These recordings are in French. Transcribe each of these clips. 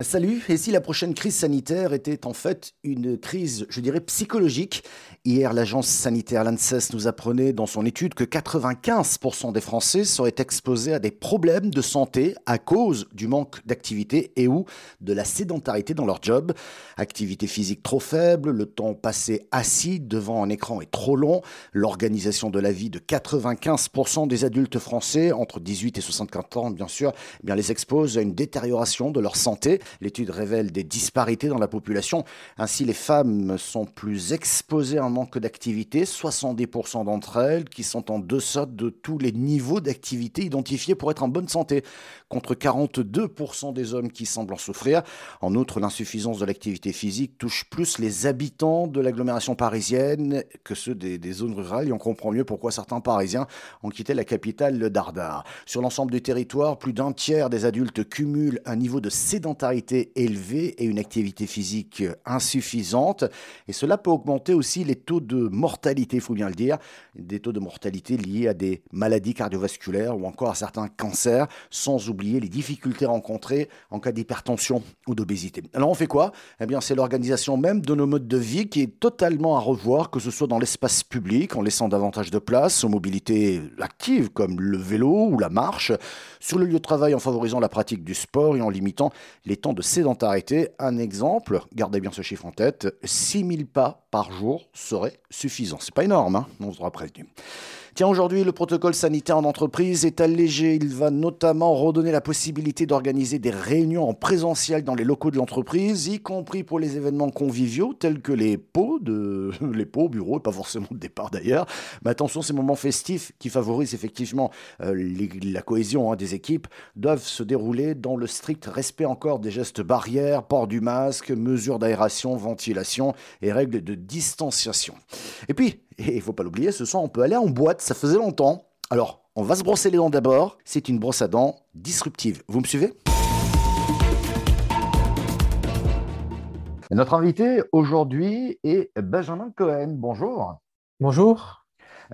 Salut, et si la prochaine crise sanitaire était en fait une crise, je dirais, psychologique Hier, l'agence sanitaire l'ANSES nous apprenait dans son étude que 95% des Français seraient exposés à des problèmes de santé à cause du manque d'activité et ou de la sédentarité dans leur job. Activité physique trop faible, le temps passé assis devant un écran est trop long, l'organisation de la vie de 95% des adultes français entre 18 et 64 ans, bien sûr, eh bien les expose à une détérioration de leur santé. L'étude révèle des disparités dans la population. Ainsi, les femmes sont plus exposées à un manque d'activité, 70% d'entre elles qui sont en deçà de tous les niveaux d'activité identifiés pour être en bonne santé, contre 42% des hommes qui semblent en souffrir. En outre, l'insuffisance de l'activité physique touche plus les habitants de l'agglomération parisienne que ceux des, zones rurales et on comprend mieux pourquoi certains Parisiens ont quitté la capitale, le Dardar. Sur l'ensemble du territoire, plus d'un tiers des adultes cumulent un niveau de sédentarité élevée et une activité physique insuffisante. Et cela peut augmenter aussi les taux de mortalité, il faut bien le dire, des taux de mortalité liés à des maladies cardiovasculaires ou encore à certains cancers, sans oublier les difficultés rencontrées en cas d'hypertension ou d'obésité. Alors on fait quoi? Eh bien c'est l'organisation même de nos modes de vie qui est totalement à revoir, que ce soit dans l'espace public, en laissant davantage de place aux mobilités actives comme le vélo ou la marche, sur le lieu de travail en favorisant la pratique du sport et en limitant les de sédentarité. Un exemple, gardez bien ce chiffre en tête, 6000 pas par jour serait suffisant. C'est pas énorme, hein on sera prévenu. Tiens, aujourd'hui, le protocole sanitaire en entreprise est allégé. Il va notamment redonner la possibilité d'organiser des réunions en présentiel dans les locaux de l'entreprise, y compris pour les événements conviviaux tels que les pots, de... les pots bureaux, et pas forcément de départ d'ailleurs. Mais attention, ces moments festifs qui favorisent effectivement euh, la cohésion hein, des équipes doivent se dérouler dans le strict respect encore des gestes barrières, port du masque, mesures d'aération, ventilation et règles de distanciation. Et puis, et il faut pas l'oublier, ce soir on peut aller en boîte, ça faisait longtemps. Alors, on va se brosser les dents d'abord. C'est une brosse à dents disruptive. Vous me suivez? Notre invité aujourd'hui est Benjamin Cohen. Bonjour. Bonjour.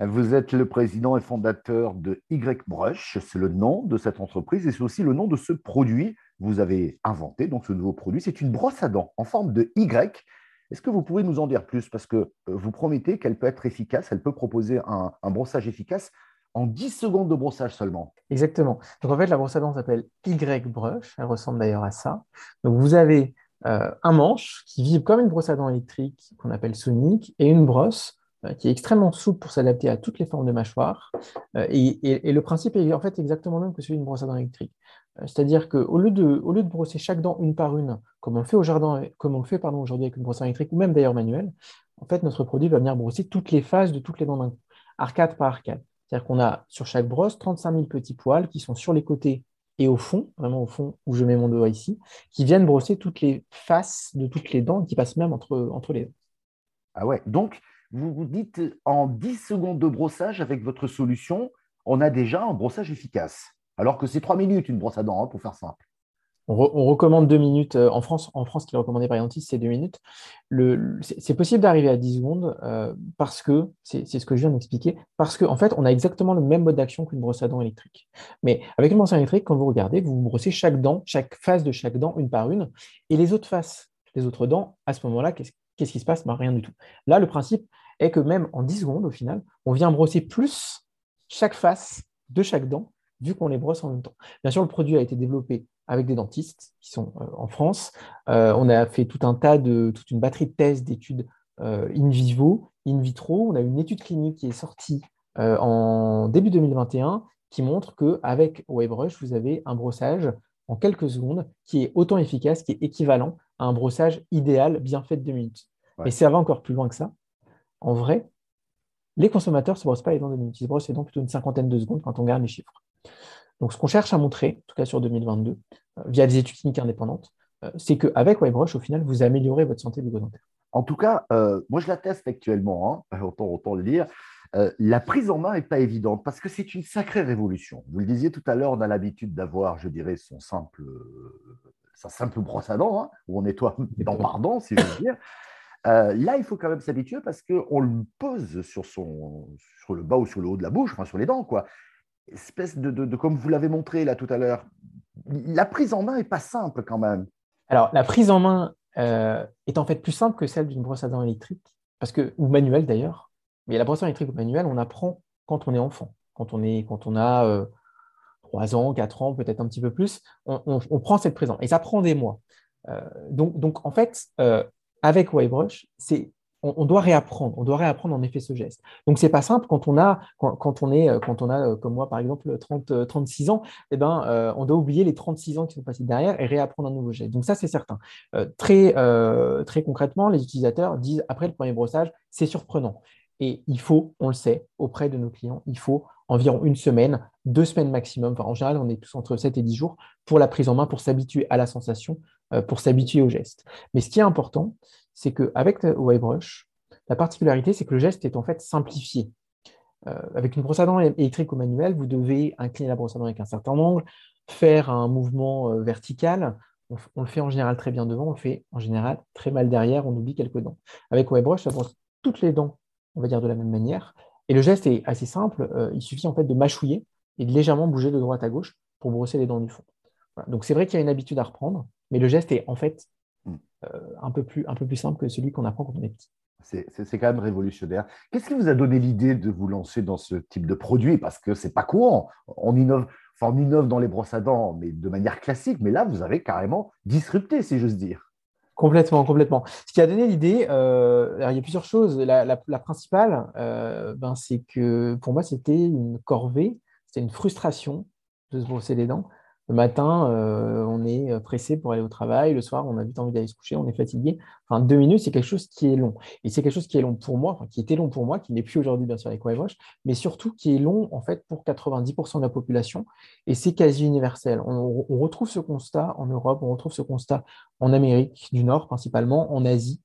Vous êtes le président et fondateur de Y-Brush, c'est le nom de cette entreprise et c'est aussi le nom de ce produit que vous avez inventé. Donc ce nouveau produit, c'est une brosse à dents en forme de Y est-ce que vous pouvez nous en dire plus? Parce que euh, vous promettez qu'elle peut être efficace, elle peut proposer un, brossage efficace en 10 secondes de brossage seulement. Exactement. Donc en fait, la brosse à dents s'appelle Y-Brush, elle ressemble d'ailleurs à ça. Vous avez euh, un manche qui vibre comme une brosse à dents électrique qu'on appelle sonique et une brosse qui est extrêmement souple pour s'adapter à toutes les formes de mâchoire. et, et, le principe est en fait exactement le même que celui d'une brosse à dents électrique. Euh, c'est-à-dire qu'au lieu, de, lieu de brosser chaque dent une par une, comme on le fait, au jardin, comme on le fait pardon, aujourd'hui avec une brosse électrique ou même d'ailleurs manuelle, en fait, notre produit va venir brosser toutes les phases de toutes les dents d'un coup, arcade par arcade. C'est-à-dire qu'on a sur chaque brosse 35 000 petits poils qui sont sur les côtés et au fond, vraiment au fond où je mets mon doigt ici, qui viennent brosser toutes les faces de toutes les dents qui passent même entre, entre les dents. Ah ouais, donc vous vous dites en 10 secondes de brossage avec votre solution, on a déjà un brossage efficace. Alors que c'est trois minutes une brosse à dents, hein, pour faire simple. On, recommande deux minutes. Euh, en France, en France, ce qui est recommandé par Yantis, c'est deux minutes. c'est possible d'arriver à 10 secondes euh, parce que, c'est ce que je viens d'expliquer, parce qu'en en fait, on a exactement le même mode d'action qu'une brosse à dents électrique. Mais avec une brosse à dents électrique, quand vous regardez, vous brossez chaque dent, chaque face de chaque dent, une par une, et les autres faces, les autres dents, à ce moment-là, qu'est-ce qui se passe? Ben, Rien du tout. Là, le principe est que même en 10 secondes, au final, on vient brosser plus chaque face de chaque dent vu qu'on les brosse en même temps. Bien sûr, le produit a été développé avec des dentistes qui sont euh, en France. Euh, on a fait tout un tas de, toute une batterie de tests, d'études euh, in vivo, in vitro. On a une étude clinique qui est sortie en début 2021 qui montre qu'avec WaveRush, vous avez un brossage en quelques secondes qui est autant efficace, qui est équivalent à un brossage idéal bien fait de deux minutes. Et ça va encore plus loin que ça. En vrai, les consommateurs ne se brossent pas les dents de minutes. Ils se brossent les dents plutôt une cinquantaine de secondes quand on regarde les chiffres. Donc, ce qu'on cherche à montrer, en tout cas sur 2022, euh, via des études cliniques indépendantes, euh, c'est qu'avec WebRush, au final, vous améliorez votre santé bucco-dentaire. En tout cas, euh, moi, je la teste actuellement, hein, autant, autant, le dire. la prise en main n'est pas évidente parce que c'est une sacrée révolution. Vous le disiez tout à l'heure, on a l'habitude d'avoir, je dirais, son simple, sa simple brosse à dents, hein, où on nettoie dans pardon, si je veux dire. Là, il faut quand même s'habituer parce qu'on le pose sur, son, sur le bas ou sur le haut de la bouche, enfin sur les dents, quoi espèce de, comme vous l'avez montré là tout à l'heure, la prise en main n'est pas simple quand même. Alors, la prise en main est en fait plus simple que celle d'une brosse à dents électrique, parce que, ou manuelle d'ailleurs. Mais la brosse à dents électrique ou manuelle, on apprend quand on est enfant, quand on, est, quand on a 3 ans, 4 ans, peut-être un petit peu plus, on, prend cette prise en main. Et ça prend des mois. donc, donc, en fait, avec Whitebrush, c'est on, doit réapprendre, on doit réapprendre en effet ce geste. Donc c'est pas simple quand on a, est, quand on a euh, comme moi par exemple 30, 36 euh, ans, eh ben, euh, on doit oublier les 36 ans qui sont passés derrière et réapprendre un nouveau geste. Donc ça c'est certain. très, très concrètement, les utilisateurs disent après le premier brossage, c'est surprenant. Et il faut, on le sait, auprès de nos clients, il faut environ une semaine, deux semaines maximum. Enfin, en général, on est tous entre 7 et 10 jours pour la prise en main, pour s'habituer à la sensation, pour s'habituer au geste. Mais ce qui est important, c'est qu'avec Whitebrush, la particularité, c'est que le geste est en fait simplifié. Euh, avec une brosse à dents électrique ou manuelle, vous devez incliner la brosse à dents avec un certain angle, faire un mouvement euh, vertical. On, le fait en général très bien devant, on le fait en général très mal derrière, on oublie quelques dents. Avec Whitebrush, ça brosse toutes les dents, on va dire de la même manière. Et le geste est assez simple, euh, il suffit en fait de mâchouiller et de légèrement bouger de droite à gauche pour brosser les dents du fond. Donc c'est vrai qu'il y a une habitude à reprendre, mais le geste est en fait hmm. un, peu plus, un peu plus simple que celui qu'on apprend quand on est petit. C'est quand même révolutionnaire. Qu'est-ce qui vous a donné l'idée de vous lancer dans ce type de produit? Parce que c'est pas courant. On innove, enfin, on innove dans les brosses à dents, mais de manière classique. Mais là, vous avez carrément disrupté, si j'ose dire. Complètement, complètement. Ce qui a donné l'idée, euh, il y a plusieurs choses. La, principale, euh, ben, c'est que pour moi, c'était une corvée, c'était une frustration de se brosser les dents. Le matin, euh, on est pressé pour aller au travail. Le soir, on a vite envie d'aller se coucher, on est fatigué. Enfin, deux minutes, c'est quelque chose qui est long. Et c'est quelque chose qui est long pour moi, qui était long pour moi, qui n'est plus aujourd'hui, bien sûr, avec Wavewatch, mais surtout qui est long, en fait, pour 90% de la population. Et c'est quasi universel. On, retrouve ce constat en Europe, on retrouve ce constat en Amérique du Nord, principalement, en Asie.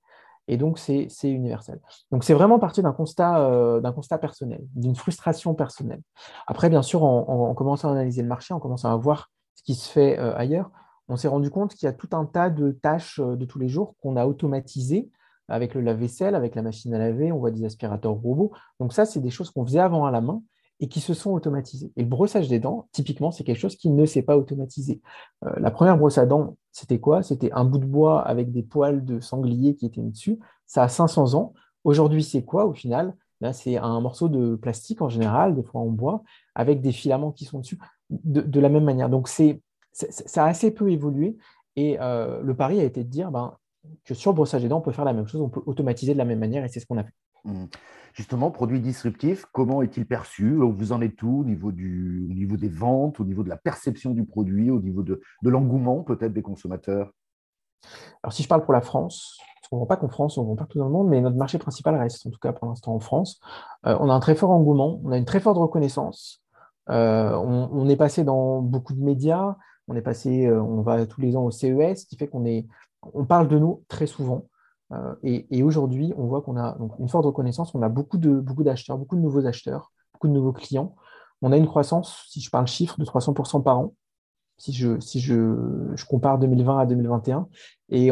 Et donc, c'est universel. Donc, c'est vraiment parti d'un constat, euh, constat personnel, d'une frustration personnelle. Après, bien sûr, en, commençant à analyser le marché, en commençant à voir ce qui se fait euh, ailleurs, on s'est rendu compte qu'il y a tout un tas de tâches euh, de tous les jours qu'on a automatisées avec le lave-vaisselle, avec la machine à laver, on voit des aspirateurs robots. Donc ça, c'est des choses qu'on faisait avant à la main et qui se sont automatisées. Et le brossage des dents, typiquement, c'est quelque chose qui ne s'est pas automatisé. Euh, la première brosse à dents, c'était quoi? C'était un bout de bois avec des poils de sanglier qui étaient dessus. Ça a 500 ans. Aujourd'hui, c'est quoi au final? Là, c'est un morceau de plastique en général, des fois en bois, avec des filaments qui sont dessus de, la même manière. Donc, c'est, ça a assez peu évolué. Et euh, le pari a été de dire ben, que sur le brossage des dents, on peut faire la même chose, on peut automatiser de la même manière, et c'est ce qu'on a fait. Mmh. Justement, produit disruptif, comment est-il perçu? Vous en êtes où? Au niveau, du, au niveau des ventes, au niveau de la perception du produit, au niveau de, de l'engouement peut-être des consommateurs? Alors, si je parle pour la France, on ne vend pas qu'en France, on vend partout dans le monde, mais notre marché principal reste, en tout cas pour l'instant, en France. Euh, on a un très fort engouement, on a une très forte reconnaissance. Euh, on, est passé dans beaucoup de médias, on est passé, euh, on va tous les ans au CES, ce qui fait qu'on est, on parle de nous très souvent. Euh, et, aujourd'hui, on voit qu'on a une forte reconnaissance, on a beaucoup de beaucoup d'acheteurs, beaucoup de nouveaux acheteurs, beaucoup de nouveaux clients. On a une croissance, si je parle chiffre, de 300% par an, si je, compare 2020 à 2021. Et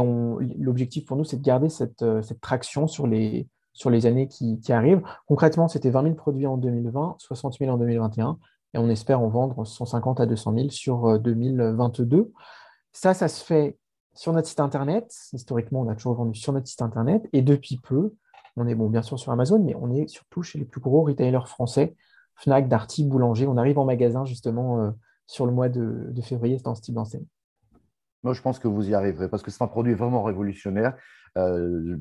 l'objectif pour nous, c'est de garder cette, cette traction sur les, sur les années qui, qui arrivent. Concrètement, c'était 20 000 produits en 2020, 60 000 en 2021 et on espère en vendre 150 à 200 000 sur 2022. Euh, ça, ça se fait sur notre site internet. Historiquement, on a toujours vendu sur notre site internet et depuis peu, on est bon, bien sûr sur Amazon, mais on est surtout chez les plus gros retailers français, Fnac, Darty, Boulanger. On arrive en magasin justement euh, sur le mois de, février dans ce type d'enseigne. Moi, je pense que vous y arriverez parce que c'est un produit vraiment révolutionnaire. Euh,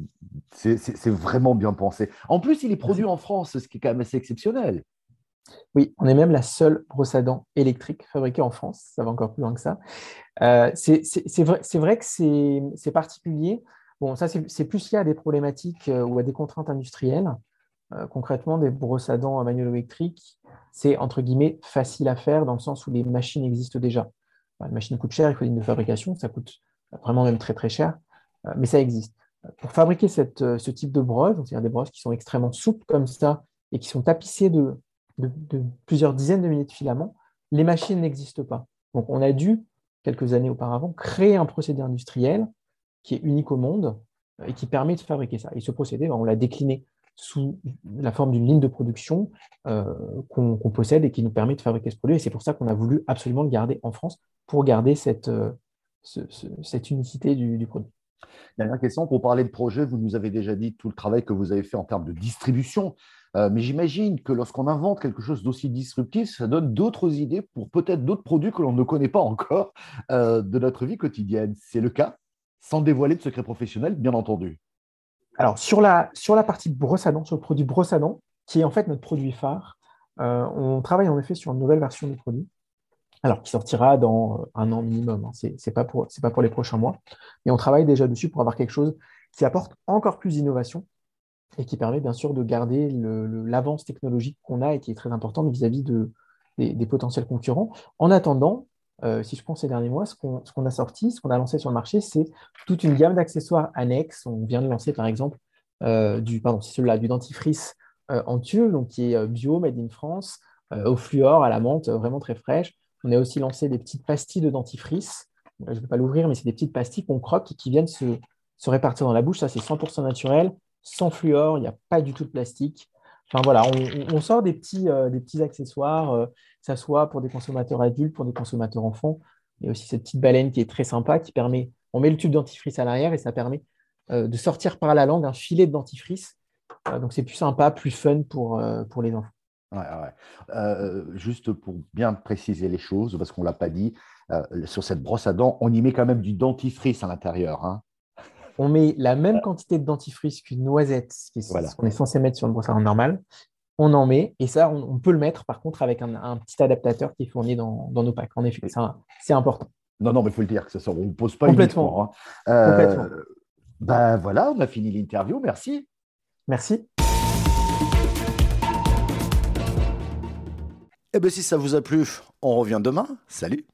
c'est vraiment bien pensé. En plus, il est produit en France, ce qui est quand même assez exceptionnel. Oui, on est même la seule brosse à dents électrique fabriquée en France. Ça va encore plus loin que ça. Euh, c'est vrai, que c'est particulier. Bon, ça, c'est plus lié à des problématiques euh, ou à des contraintes industrielles. Euh, concrètement, des brosses à dents manuelles électriques, c'est entre guillemets facile à faire dans le sens où les machines existent déjà. les machines coûtent cher, il faut une de fabrication, ça coûte vraiment même très très cher, mais ça existe. Pour fabriquer ce type de brosse, c'est-à-dire des brosses qui sont extrêmement souples comme ça et qui sont tapissées de, de, plusieurs dizaines de milliers de filaments, les machines n'existent pas. Donc on a dû, quelques années auparavant, créer un procédé industriel qui est unique au monde euh, et qui permet de fabriquer ça. Et ce procédé, ben, on l'a décliné sous la forme d'une ligne de production euh, qu'on possède et qui nous permet de fabriquer ce produit. Et c'est pour ça qu'on a voulu absolument le garder en France pour garder cette, euh, cette unicité du, produit. Dernière question, pour parler de projet, vous nous avez déjà dit tout le travail que vous avez fait en termes de distribution, euh, mais j'imagine que lorsqu'on invente quelque chose d'aussi disruptif, ça donne d'autres idées pour peut-être d'autres produits que l'on ne connaît pas encore euh, de notre vie quotidienne. C'est le cas, sans dévoiler de secret professionnel, bien entendu. Alors, sur la, partie brosse à sur le produit brosse à qui est en fait notre produit phare, euh, on travaille en effet sur une nouvelle version du produit alors qui sortira dans euh, un an minimum. Hein. Ce n'est pas, pour, pas pour les prochains mois. Mais on travaille déjà dessus pour avoir quelque chose qui apporte encore plus d'innovation et qui permet bien sûr de garder l'avance technologique qu'on a et qui est très importante vis-à-vis de, des, potentiels concurrents. En attendant, euh, si je pense ces derniers mois, ce qu'on a sorti, ce qu'on a lancé sur le marché, c'est toute une gamme d'accessoires annexes. On vient de lancer par exemple euh, du, pardon, celui-là, du dentifrice en tulle, donc qui est bio, made in France, au fluor, à la menthe, vraiment très fraîche. On a aussi lancé des petites pastilles de dentifrice. Je ne vais pas l'ouvrir, mais c'est des petites pastilles qu'on croque et qui viennent se, répartir dans la bouche. Ça, c'est 100% naturel, sans fluor, il n'y a pas du tout de plastique. Enfin voilà, on, sort des petits, euh, des petits accessoires, euh, que ça soit pour des consommateurs adultes, pour des consommateurs enfants. Il y a aussi cette petite baleine qui est très sympa, qui permet, on met le tube dentifrice à l'arrière et ça permet euh, de sortir par la langue un filet de dentifrice. donc c'est plus sympa, plus fun pour les enfants. Euh, juste pour bien préciser les choses, parce qu'on ne l'a pas dit, euh, sur cette brosse à dents, on y met quand même du dentifrice à l'intérieur. Hein. On met la même quantité de dentifrice qu'une noisette, ce qu'on est censé mettre sur une brosse à dents normale. On en met, et ça, on, peut le mettre par contre avec un, petit adaptateur qui est fourni dans, nos packs. En effet, c'est important. Non, non, mais il faut le dire, que ça, on ne pose pas Complètement. Hein. Euh, ben voilà, on a fini l'interview. Merci. Merci. Eh bien, si ça vous a plu, on revient demain. Salut